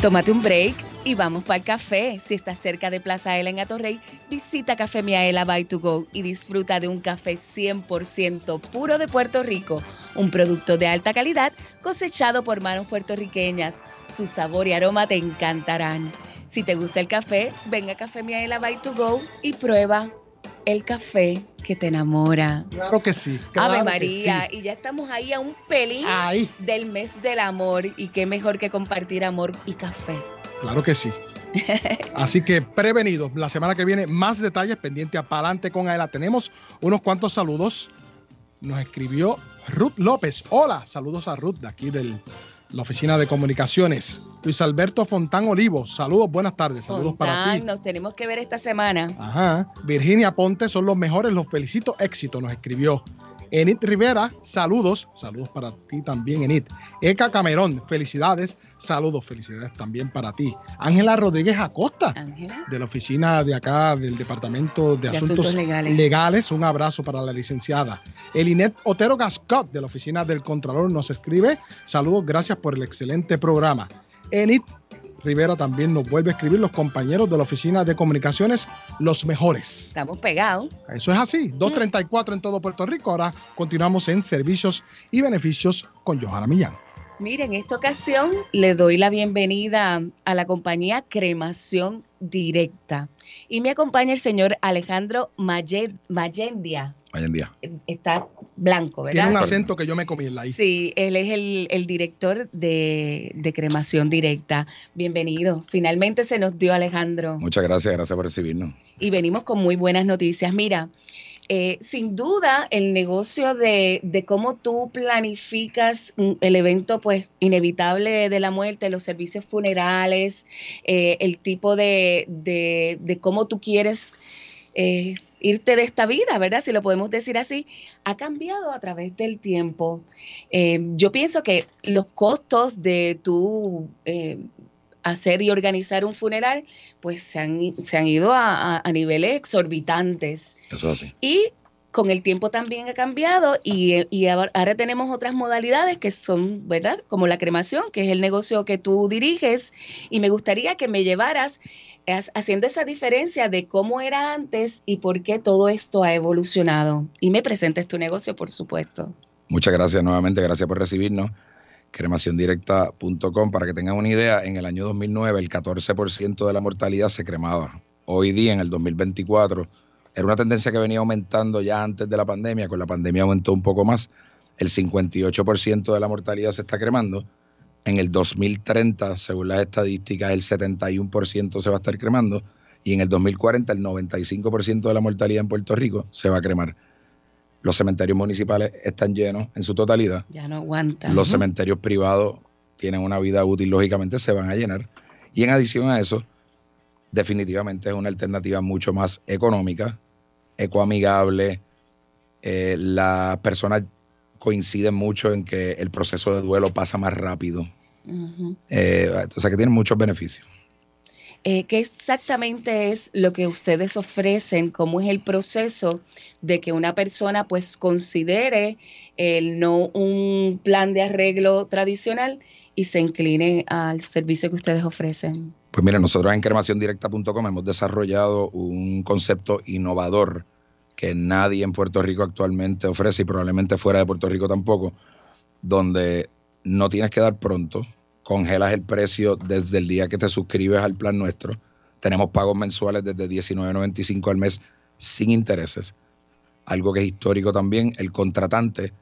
Tómate un break y vamos para el café. Si estás cerca de Plaza Ela en Atorrey, visita Café Miaela by to go y disfruta de un café 100% puro de Puerto Rico, un producto de alta calidad cosechado por manos puertorriqueñas. Su sabor y aroma te encantarán. Si te gusta el café, ven a Café Miaela by to go y prueba el café que te enamora. Claro que sí. claro Ave María, sí. y ya estamos ahí a un pelín Ahí. del mes del amor y qué mejor que compartir amor y café. Claro que sí. [laughs] Así que prevenidos. La semana que viene, más detalles pendiente a Palante con Aela. Tenemos unos cuantos saludos. Nos escribió Ruth López. Hola, saludos a Ruth de aquí de la oficina de comunicaciones. Luis Alberto Fontán Olivo. Saludos, buenas tardes. Saludos para ti. nos tenemos que ver esta semana. Ajá. Virginia Ponte son los mejores, los felicito, éxito, nos escribió. Enid Rivera, saludos, saludos para ti también, Enid. Eka Camerón, felicidades, saludos, felicidades también para ti. Ángela Rodríguez Acosta, de la oficina de acá del Departamento de, De Asuntos, Asuntos Legales. Legales, un abrazo para la licenciada. Elinet Otero Gascot, de la oficina del Contralor, nos escribe, saludos, gracias por el excelente programa. Enid Rivera también nos vuelve a escribir los compañeros de la oficina de comunicaciones, los mejores. Estamos pegados. Eso es así, 234 en todo Puerto Rico. Ahora continuamos en servicios y beneficios con Johanna Millán. Mira, en esta ocasión le doy la bienvenida a la compañía Cremación Directa. Y me acompaña el señor Alejandro Maye- Mayendia. Hoy en día. Está blanco, ¿verdad? Tiene un acento que yo me comí en la I. Sí, él es el, el director de, de Cremación Directa. Bienvenido. Finalmente se nos dio Alejandro. Muchas gracias, gracias por recibirnos. y venimos con muy buenas noticias. Mira, eh, sin duda el negocio de, cómo tú planificas mm, el evento pues inevitable de la muerte, los servicios funerales, eh, el tipo de, cómo tú quieres eh, irte de esta vida, ¿verdad? Si lo podemos decir así, ha cambiado a través del tiempo. Yo pienso que los costos de eh, hacer y organizar un funeral, pues se han, se han ido a, a- a niveles exorbitantes. Eso es así. Y con el tiempo también ha cambiado y, y ahora tenemos otras modalidades que son, ¿verdad? Como la cremación, que es el negocio que tú diriges. Y me gustaría que me llevaras as- haciendo esa diferencia de cómo era antes y por qué todo esto ha evolucionado. Y me presentes tu negocio, por supuesto. Muchas gracias nuevamente, gracias por recibirnos. Cremaciondirecta.com, para que tengan una idea, en el año 2009 el 14% de la mortalidad se cremaba. Hoy día, en el 2024, era una tendencia que venía aumentando ya antes de la pandemia, con la pandemia aumentó un poco más. El 58% de la mortalidad se está cremando. En el 2030, según las estadísticas, el 71% se va a estar cremando. Y en el 2040, el 95% de la mortalidad en Puerto Rico se va a cremar. Los cementerios municipales están llenos en su totalidad. Ya no aguanta. Los cementerios privados tienen una vida útil, lógicamente se van a llenar. Y en adición a eso, definitivamente es una alternativa mucho más económica, ecoamigable. Eh, las personas coinciden mucho en que el proceso de duelo pasa más rápido. Eh, o sea que tiene muchos beneficios. Eh, ¿Qué exactamente es lo que ustedes ofrecen? ¿Cómo es el proceso de que una persona pues considere el no un plan de arreglo tradicional y se incline al servicio que ustedes ofrecen? Pues mira, nosotros en cremaciondirecta.com hemos desarrollado un concepto innovador que nadie en Puerto Rico actualmente ofrece y probablemente fuera de Puerto Rico tampoco, donde no tienes que dar pronto, congelas el precio desde el día que te suscribes al plan nuestro. Tenemos pagos mensuales desde $19.95 al mes sin intereses. Algo que es histórico también, el contratante,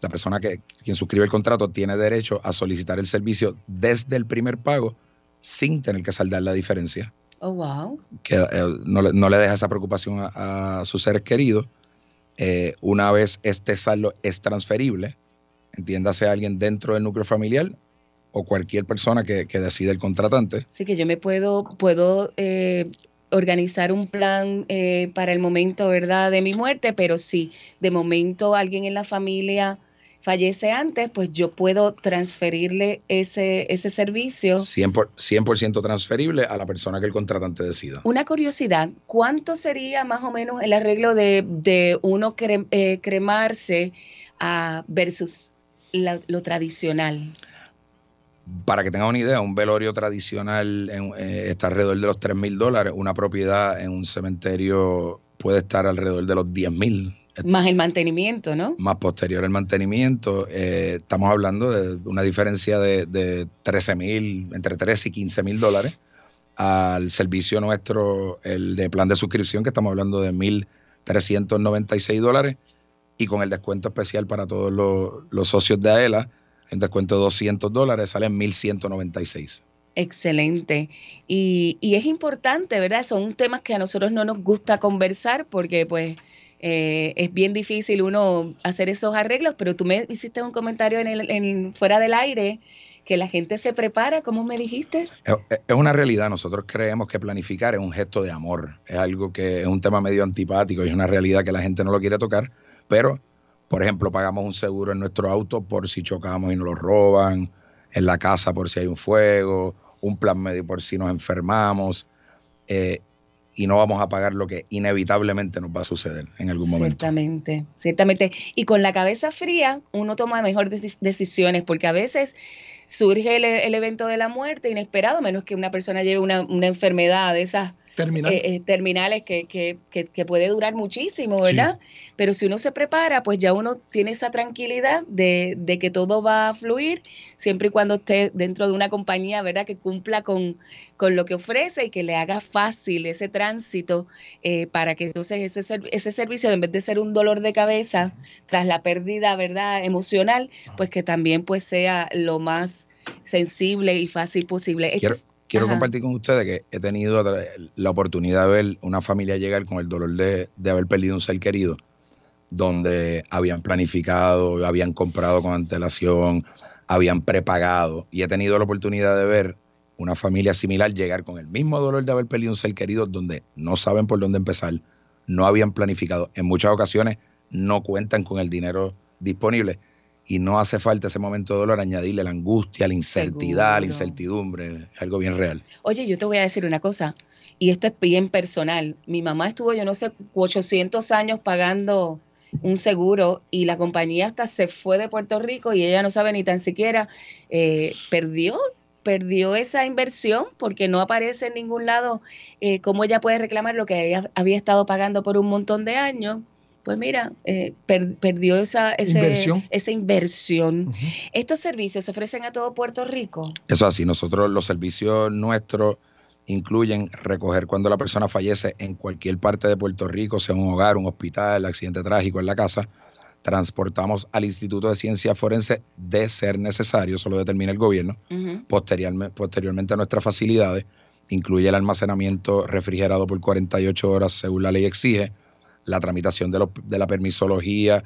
la persona que quien suscribe el contrato tiene derecho a solicitar el servicio desde el primer pago sin tener que saldar la diferencia Oh, wow. que eh, no, le, no le deja esa preocupación a, a sus seres queridos. Eh, una vez este saldo es transferible, entiéndase alguien dentro del núcleo familiar o cualquier persona que, que decide el contratante. Así que yo me puedo, puedo eh, organizar un plan eh, para el momento, ¿verdad?, de mi muerte, pero si de momento alguien en la familia fallece antes, pues yo puedo transferirle ese, ese servicio. 100%, por- 100% transferible a la persona que el contratante decida. Una curiosidad, ¿cuánto sería más o menos el arreglo de, de uno cre- eh, cremarse ah, versus la- lo tradicional? Para que tengan una idea, un velorio tradicional en- eh, está alrededor de los 3 mil dólares, una propiedad en un cementerio puede estar alrededor de los 10 mil. Más el mantenimiento, ¿no? más posterior el mantenimiento, eh, estamos hablando de una diferencia de, de 13 mil, entre 13 y 15 mil dólares al servicio nuestro, el de plan de suscripción, que estamos hablando de 1.396 dólares, y con el descuento especial para todos los, los socios de AELA, el descuento de 200 dólares, sale en 1.196. Excelente. Y, y es importante, ¿verdad? Son temas que a nosotros no nos gusta conversar porque pues eh, es bien difícil uno hacer esos arreglos, pero tú me hiciste un comentario en el, en, fuera del aire que la gente se prepara, ¿cómo me dijiste? Es, es una realidad. Nosotros creemos que planificar es un gesto de amor. Es algo que es un tema medio antipático y es una realidad que la gente no lo quiere tocar. Pero, por ejemplo, pagamos un seguro en nuestro auto por si chocamos y nos lo roban, en la casa por si hay un fuego, un plan médico por si nos enfermamos. eh, y no vamos a pagar lo que inevitablemente nos va a suceder en algún momento. Ciertamente, ciertamente. Y con la cabeza fría uno toma mejores deci- decisiones porque a veces surge el, el evento de la muerte inesperado, menos que una persona lleve una, una enfermedad de esas Terminal. eh, eh, terminales que, que, que, que puede durar muchísimo, ¿verdad? Pero si uno se prepara, pues ya uno tiene esa tranquilidad de, de que todo va a fluir, siempre y cuando esté dentro de una compañía, ¿verdad? Que cumpla con, con lo que ofrece y que le haga fácil ese tránsito eh, para que entonces ese, ser- ese servicio, en vez de ser un dolor de cabeza tras la pérdida, ¿verdad? Emocional, pues que también pues sea lo más sensible y fácil posible. Quiero, quiero Ajá. compartir con ustedes que he tenido la oportunidad de ver una familia llegar con el dolor de, de haber perdido un ser querido, donde habían planificado, habían comprado con antelación, habían prepagado, y he tenido la oportunidad de ver una familia similar llegar con el mismo dolor de haber perdido un ser querido, donde no saben por dónde empezar, no habían planificado, en muchas ocasiones no cuentan con el dinero disponible. Y no hace falta ese momento de dolor añadirle la angustia, la incertidumbre, la incertidumbre, es algo bien real. Oye, yo te voy a decir una cosa. y esto es bien personal. Mi mamá estuvo, yo no sé, 800 años pagando un seguro y la compañía hasta se fue de Puerto Rico y ella no sabe ni tan siquiera, eh, perdió perdió esa inversión porque no aparece en ningún lado eh, cómo ella puede reclamar lo que ella había estado pagando por un montón de años. Pues mira, eh, per- perdió esa, ese- Inversión. esa inversión. ¿Estos servicios se ofrecen a todo Puerto Rico? Eso así, nosotros los servicios nuestros incluyen recoger cuando la persona fallece en cualquier parte de Puerto Rico, sea un hogar, un hospital, accidente trágico en la casa, transportamos al Instituto de Ciencia Forense de ser necesario, eso lo determina el gobierno, posteriormente, posteriormente a nuestras facilidades, incluye el almacenamiento refrigerado por 48 horas según la ley exige, la tramitación de, los- de la permisología,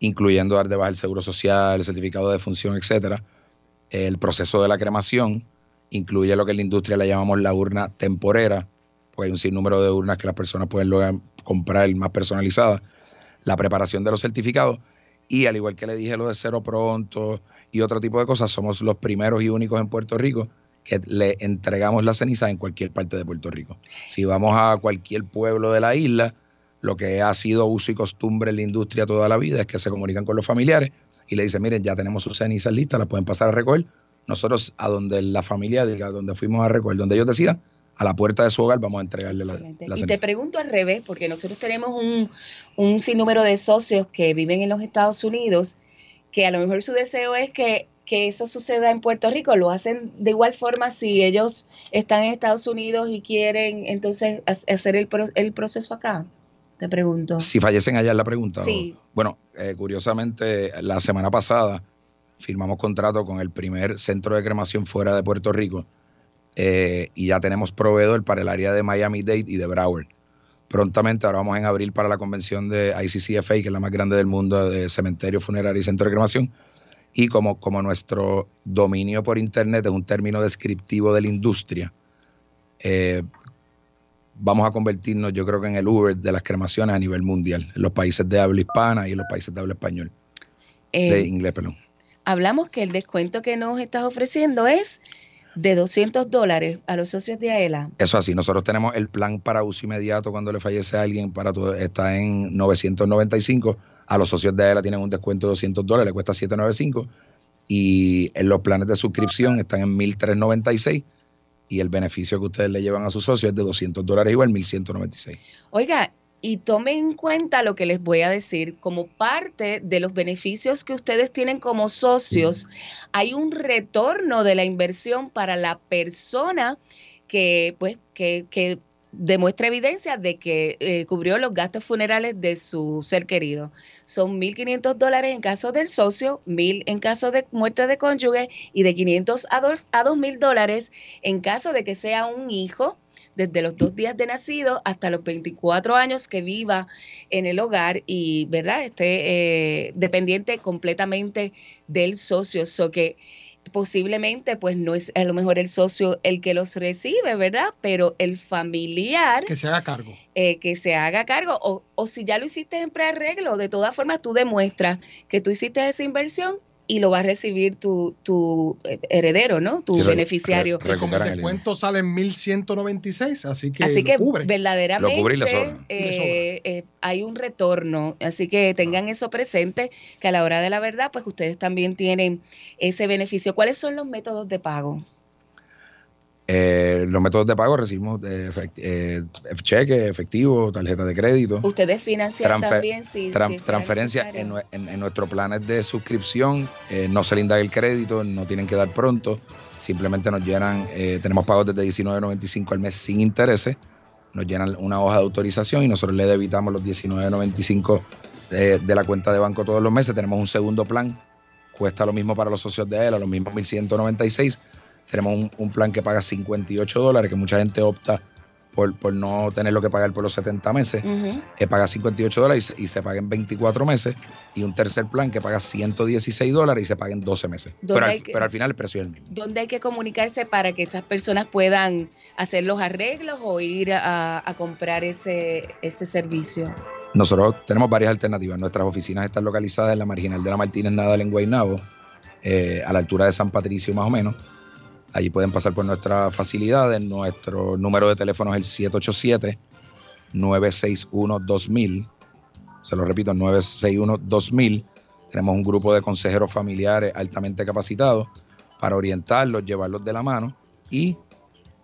incluyendo dar de el seguro social, el certificado de función, etcétera, el proceso de la cremación, incluye lo que en la industria le llamamos la urna temporera, porque hay un sinnúmero de urnas que las personas pueden luego comprar más personalizadas, la preparación de los certificados y al igual que le dije lo de cero pronto y otro tipo de cosas, somos los primeros y únicos en Puerto Rico que le entregamos la ceniza en cualquier parte de Puerto Rico. Si vamos a cualquier pueblo de la isla, lo que ha sido uso y costumbre en la industria toda la vida es que se comunican con los familiares y le dicen, miren, ya tenemos sus cenizas listas, las pueden pasar a recoger. Nosotros a donde la familia diga, donde fuimos a recoger, donde ellos decidan, a la puerta de su hogar vamos a entregarle la, la Y te pregunto al revés, porque nosotros tenemos un, un sinnúmero de socios que viven en los Estados Unidos, que a lo mejor su deseo es que, que eso suceda en Puerto Rico. Lo hacen de igual forma si ellos están en Estados Unidos y quieren entonces ha- hacer el, el proceso acá. Te pregunto. Si fallecen allá es la pregunta. o- Sí. bueno, eh, curiosamente, la semana pasada firmamos contrato con el primer centro de cremación fuera de Puerto Rico eh, y ya tenemos proveedor para el área de Miami-Dade y de Broward. Prontamente, ahora vamos en abril para la convención de ICCFA, que es la más grande del mundo de cementerio, funerario y centro de cremación. Y como, como nuestro dominio por Internet es un término descriptivo de la industria, eh, vamos a convertirnos, yo creo que en el Uber de las cremaciones a nivel mundial, en los países de habla hispana y en los países de habla español, Eh, de inglés, perdón. hablamos que el descuento que nos estás ofreciendo es de 200 dólares a los socios de AELA. Eso así, nosotros tenemos el plan para uso inmediato cuando le fallece a alguien, para todo, está en 995, a los socios de AELA tienen un descuento de 200 dólares, le cuesta 795, y en los planes de suscripción están en 1396, y el beneficio que ustedes le llevan a sus socios es de 200 dólares igual, 1196. Oiga, y tomen en cuenta lo que les voy a decir, como parte de los beneficios que ustedes tienen como socios, hay un retorno de la inversión para la persona que, pues, que, que demuestra evidencia de que eh, cubrió los gastos funerales de su ser querido. Son 1.500 dólares en caso del socio, 1.000 en caso de muerte de cónyuge y de 500 a dos- a 2.000 dólares en caso de que sea un hijo desde los dos días de nacido hasta los 24 años que viva en el hogar y, ¿verdad?, esté eh, dependiente completamente del socio. So que posiblemente, pues no es a lo mejor el socio el que los recibe, ¿verdad? Pero el familiar Que se haga cargo. eh, que se haga cargo o, o si ya lo hiciste en prearreglo, de todas formas tú demuestras que tú hiciste esa inversión y lo va a recibir tu, tu eh, heredero, ¿no? Tu Sí, beneficiario. re- Como descuento sale en 1196, así que, Así lo que cubre. verdaderamente Lo cubre y le sobra. eh, eh, hay un retorno. Así que tengan eso presente, que a la hora de la verdad, pues ustedes también tienen ese beneficio. ¿Cuáles son los métodos de pago? Eh, los métodos de pago recibimos efect- eh, cheque, efectivo, tarjeta de crédito. Ustedes financian Transfer- también si, Tran- si fuera transferencia necesario? en, en, en nuestros planes de suscripción, eh, no se le indaga el crédito, no tienen que dar pronto, simplemente nos llenan, eh, tenemos pagos desde 19.95 al mes sin intereses, nos llenan una hoja de autorización y nosotros le debitamos los 19.95 de, de la cuenta de banco todos los meses. Tenemos un segundo plan, cuesta lo mismo para los socios de él, a los mismos 1.196. Tenemos un, un plan que paga 58 dólares, que mucha gente opta por, por no tenerlo que pagar por los 70 meses que paga 58 dólares y se, y se paga en 24 meses, y un tercer plan que paga 116 dólares y se paga en 12 meses. ¿Dónde Pero al, hay que- pero al final el precio es el mismo. ¿Dónde hay que comunicarse para que esas personas puedan hacer los arreglos o ir a, a comprar ese, ese servicio? Nosotros tenemos varias alternativas. Nuestras oficinas están localizadas en la marginal de la Martínez Nadal en Guaynabo, eh, a la altura de San Patricio más o menos. Allí pueden pasar por nuestras facilidades. Nuestro número de teléfono es el 787-961-2000. Se lo repito, 961-2000. Tenemos un grupo de consejeros familiares altamente capacitados para orientarlos, llevarlos de la mano y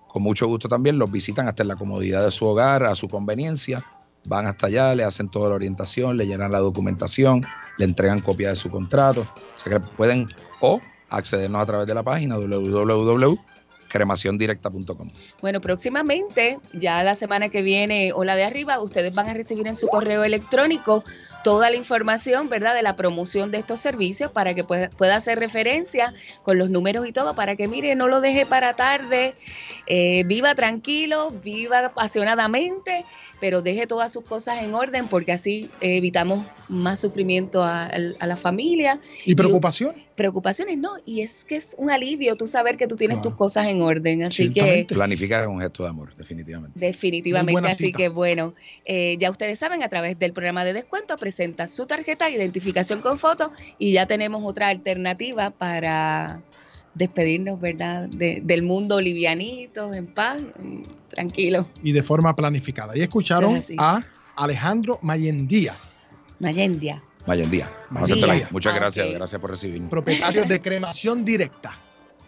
con mucho gusto también los visitan hasta en la comodidad de su hogar, a su conveniencia. Van hasta allá, le hacen toda la orientación, le llenan la documentación, le entregan copia de su contrato. O sea que pueden o accedernos a través de la página www.cremaciondirecta.com. Bueno, próximamente, ya la semana que viene o la de arriba, ustedes van a recibir en su correo electrónico toda la información, ¿verdad?, de la promoción de estos servicios para que pueda, pueda hacer referencia con los números y todo, para que mire, no lo deje para tarde, eh, viva tranquilo, viva apasionadamente, pero deje todas sus cosas en orden porque así eh, evitamos más sufrimiento a, a la familia. ¿Y preocupación? Preocupaciones, no, y es que es un alivio tú saber que tú tienes tus cosas en orden, así que... Planificar es un gesto de amor, definitivamente. Definitivamente, así cita. que bueno, eh, ya ustedes saben, a través del programa de descuento presenta su tarjeta, identificación con foto y ya tenemos otra alternativa para despedirnos, ¿verdad? De- del mundo livianito, en paz, tranquilo. Y de forma planificada. Y escucharon es a Alejandro Mayendía. Mayendia. Mayendia. Vamos a Mayendia. hacerte la- Muchas Ah, gracias, gracias por recibirnos. propietario de cremación directa.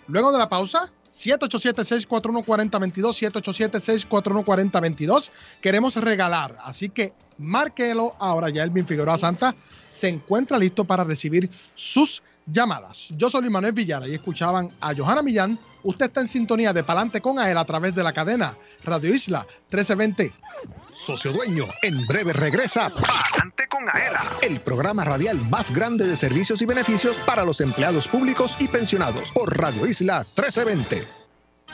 Luego de la pausa, 787-641-4022, 787-641-4022, queremos regalar, así que márquelo ahora. Ya Elvin Figueroa Santa se encuentra listo para recibir sus llamadas. Yo soy Manuel Villara y escuchaban a Johanna Millán. Usted está en sintonía de Palante con AEL a través de la cadena Radio Isla 1320. Socio Dueño, en breve regresa Palante con Aela, el programa radial más grande de servicios y beneficios para los empleados públicos y pensionados por Radio Isla 1320.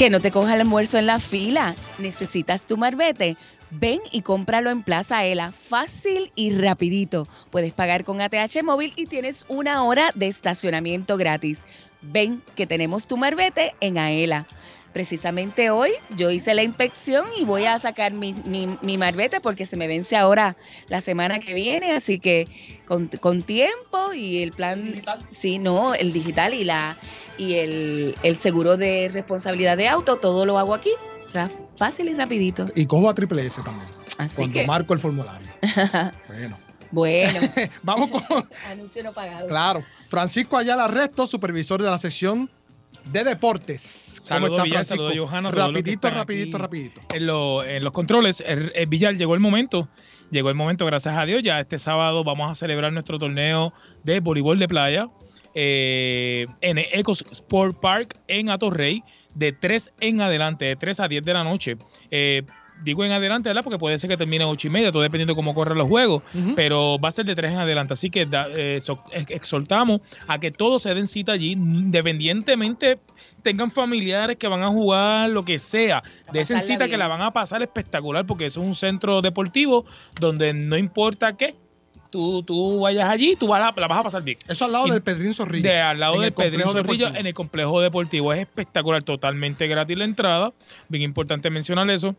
Que no te coja el almuerzo en la fila. ¿Necesitas tu marbete? Ven y cómpralo en Plaza Aela, fácil y rapidito. Puedes pagar con ATH móvil y tienes una hora de estacionamiento gratis. Ven que tenemos tu marbete en Aela. Precisamente hoy yo hice la inspección y voy a sacar mi, mi, mi marbete porque se me vence ahora la semana que viene, así que con, con tiempo y el plan, sí, no, el digital y la y el, el seguro de responsabilidad de auto, todo lo hago aquí, fácil y rapidito. Y cojo a Triple S también. Así cuando que- marco el formulario. [laughs] Bueno. Bueno, [laughs] Vamos con, [laughs] anuncio no pagado. claro, Francisco Ayala Resto, supervisor de la sección de deportes. ¿Cómo Saludos, está Villar, saludos, Johanna, Rapidito, rapidito, rapidito. En, lo- en los controles, el, el Villar llegó el momento. Llegó el momento, gracias a Dios. Ya este sábado vamos a celebrar nuestro torneo de voleibol de playa eh, en Eco Sport Park en Atorrey, de 3 en adelante, de 3 a 10 de la noche. Eh, digo en adelante, ¿verdad? Porque puede ser que termine a 8 y media, todo dependiendo de cómo corran los juegos, pero va a ser de 3 en adelante. Así que da- eh, so- exhortamos a que todos se den cita allí, independientemente tengan familiares que van a jugar, lo que sea, de esa cita que la van a pasar espectacular, porque eso es un centro deportivo donde no importa qué, tú, tú vayas allí, tú vas la vas a pasar bien. Eso al lado Y- del Pedrín Zorrilla. De al lado del Pedrín deportivo. en el complejo deportivo. Es espectacular, totalmente gratis la entrada. Bien importante mencionar eso.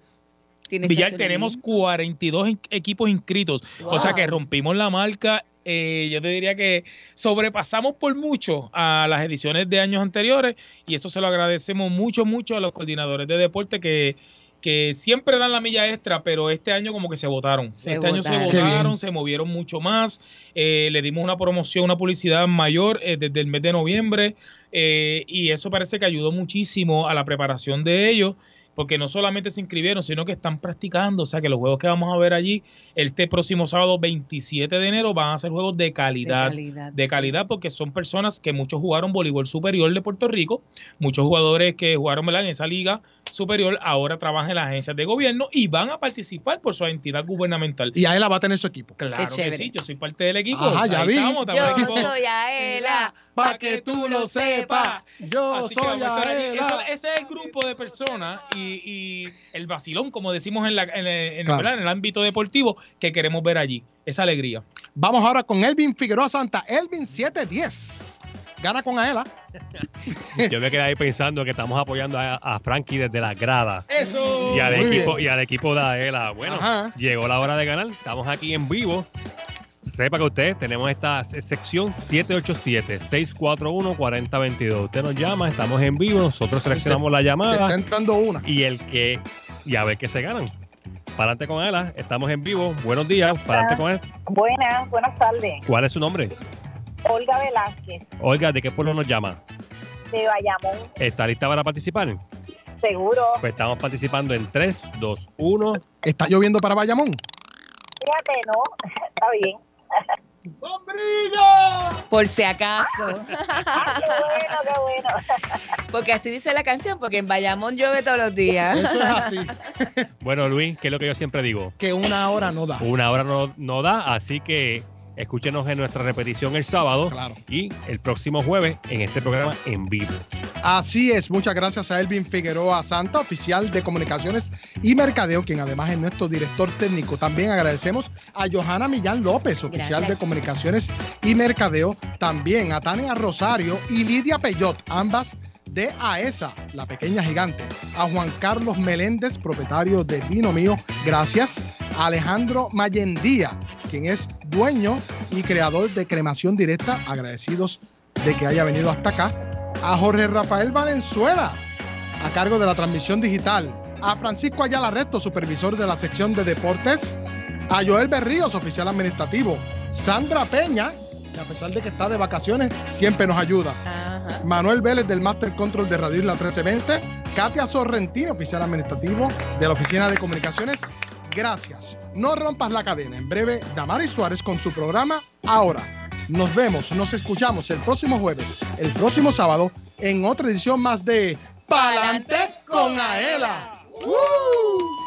Tiene Villar, tenemos 42 in- equipos inscritos. O sea que rompimos la marca. eh, yo te diría que sobrepasamos por mucho a las ediciones de años anteriores y eso se lo agradecemos mucho, mucho a los coordinadores de deporte que, que siempre dan la milla extra, pero este año como que se votaron. Se este año se votaron, se movieron mucho más. eh, le dimos una promoción, una publicidad mayor eh, desde el mes de noviembre eh, y eso parece que ayudó muchísimo a la preparación de ellos porque no solamente se inscribieron, sino que están practicando. O sea, que los juegos que vamos a ver allí este próximo sábado 27 de enero van a ser juegos de calidad. De calidad, de calidad, porque son personas que muchos jugaron voleibol superior de Puerto Rico, muchos jugadores que jugaron ¿verdad? en esa liga superior ahora trabajan en las agencias de gobierno y van a participar por su entidad gubernamental. Y Aela va a tener su equipo. Claro Qué que chévere. sí, yo soy parte del equipo. Ajá, ya Ahí vi. estamos, estamos en Yo equipo. soy Aela. Pa' que tú lo sepas, yo Así soy. Aela. Ese es el grupo de personas y, y el vacilón, como decimos en, la- en el, en el- Claro. ¿verdad? en el ámbito deportivo, que queremos ver allí. Esa alegría. Vamos ahora con Elvin Figueroa Santa. Elvin 710. Gana con Aela. [laughs] Yo me quedé ahí pensando que estamos apoyando a, a Frankie desde la grada. Eso. Y al, Muy equipo, bien. y al equipo de Aela. Bueno, Ajá. llegó la hora de ganar. Estamos aquí en vivo. Sepa que usted, tenemos esta se- sección 787-641-4022. Usted nos llama, estamos en vivo, nosotros seleccionamos la Te está llamada entrando una. y el que, y a ver qué se ganan. Para adelante con Aela, estamos en vivo. Buenos días, para adelante con él. Buenas, buenas tardes. ¿Cuál es su nombre? Olga Velázquez, Olga, ¿de qué pueblo nos llama? de Bayamón, ¿Está lista para participar? seguro. Pues estamos participando en 3, 2, 1. ¿Está lloviendo para Bayamón? Fíjate, no, [laughs] está bien. Por si acaso. [laughs] Qué bueno, qué bueno. Porque así dice la canción, porque en Bayamón llueve todos los días. Eso es así. Bueno, Luis, ¿qué es lo que yo siempre digo? Que una hora no da. Una hora no, no da, así que escúchenos en nuestra repetición el sábado Claro. y el próximo jueves en este programa en vivo. Así es, muchas gracias a Elvin Figueroa Santa, oficial de comunicaciones y mercadeo, quien además es nuestro director técnico. También agradecemos a Johanna Millán López, oficial Gracias. de comunicaciones y mercadeo. También a Tania Rosario y Lidia Peyot, ambas de AESA, la pequeña gigante. A Juan Carlos Meléndez, propietario de Vino Mío, gracias. A Alejandro Mayendía, quien es dueño y creador de Cremación Directa, agradecidos de que haya venido hasta acá a Jorge Rafael Valenzuela, a cargo de la transmisión digital, a Francisco Ayala Resto, supervisor de la sección de deportes, a Joel Berríos, oficial administrativo, Sandra Peña, que a pesar de que está de vacaciones, siempre nos ayuda. Manuel Vélez del Master Control de Radio Isla 1320, Katia Sorrentino, oficial administrativo de la Oficina de Comunicaciones. Gracias. No rompas la cadena. En breve, Damari Suárez con su programa Ahora. Nos vemos, nos escuchamos el próximo jueves, el próximo sábado, en otra edición más de Palante con Aela. ¡Uh!